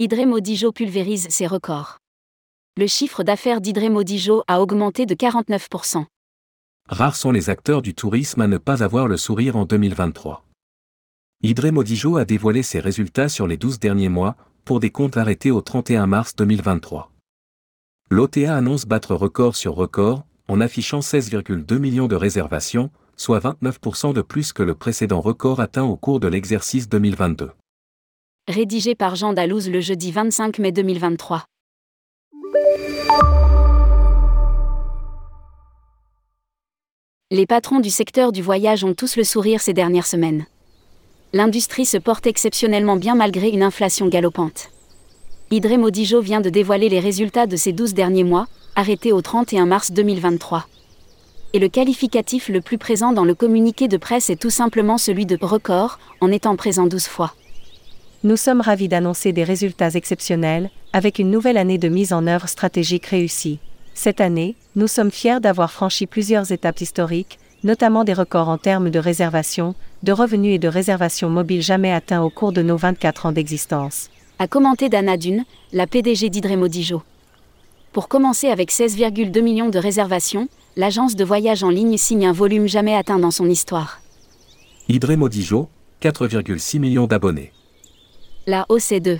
Idré pulvérise ses records. Le chiffre d'affaires d'Idré a augmenté de 49%. Rares sont les acteurs du tourisme à ne pas avoir le sourire en 2023. Idré a dévoilé ses résultats sur les 12 derniers mois, pour des comptes arrêtés au 31 mars 2023. L'OTA annonce battre record sur record, en affichant 16,2 millions de réservations, soit 29% de plus que le précédent record atteint au cours de l'exercice 2022. Rédigé par Jean Dalouse le jeudi 25 mai 2023. Les patrons du secteur du voyage ont tous le sourire ces dernières semaines. L'industrie se porte exceptionnellement bien malgré une inflation galopante. Idré Modijo vient de dévoiler les résultats de ces 12 derniers mois, arrêtés au 31 mars 2023. Et le qualificatif le plus présent dans le communiqué de presse est tout simplement celui de record, en étant présent 12 fois. Nous sommes ravis d'annoncer des résultats exceptionnels, avec une nouvelle année de mise en œuvre stratégique réussie. Cette année, nous sommes fiers d'avoir franchi plusieurs étapes historiques, notamment des records en termes de réservation, de revenus et de réservations mobiles jamais atteints au cours de nos 24 ans d'existence. A commenté Dana Dune, la PDG d'Hydremodijo. Pour commencer avec 16,2 millions de réservations, l'agence de voyage en ligne signe un volume jamais atteint dans son histoire. Hydremodijo, 4,6 millions d'abonnés. La hausse est de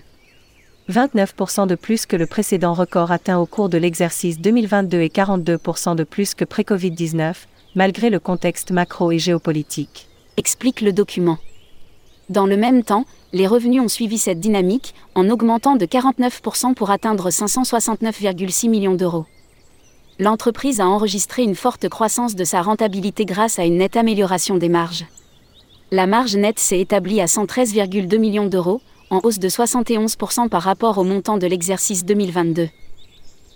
29% de plus que le précédent record atteint au cours de l'exercice 2022 et 42% de plus que pré-Covid-19, malgré le contexte macro et géopolitique. Explique le document. Dans le même temps, les revenus ont suivi cette dynamique, en augmentant de 49% pour atteindre 569,6 millions d'euros. L'entreprise a enregistré une forte croissance de sa rentabilité grâce à une nette amélioration des marges. La marge nette s'est établie à 113,2 millions d'euros, en hausse de 71% par rapport au montant de l'exercice 2022.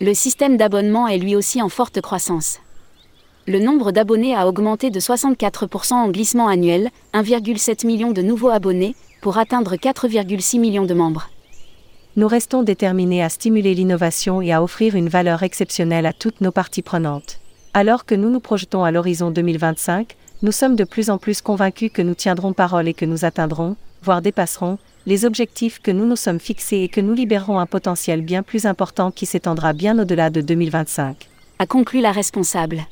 Le système d'abonnement est lui aussi en forte croissance. Le nombre d'abonnés a augmenté de 64% en glissement annuel, 1,7 million de nouveaux abonnés, pour atteindre 4,6 millions de membres. Nous restons déterminés à stimuler l'innovation et à offrir une valeur exceptionnelle à toutes nos parties prenantes. Alors que nous nous projetons à l'horizon 2025, nous sommes de plus en plus convaincus que nous tiendrons parole et que nous atteindrons, voire dépasserons, les objectifs que nous nous sommes fixés et que nous libérerons un potentiel bien plus important qui s'étendra bien au-delà de 2025. A conclu la responsable.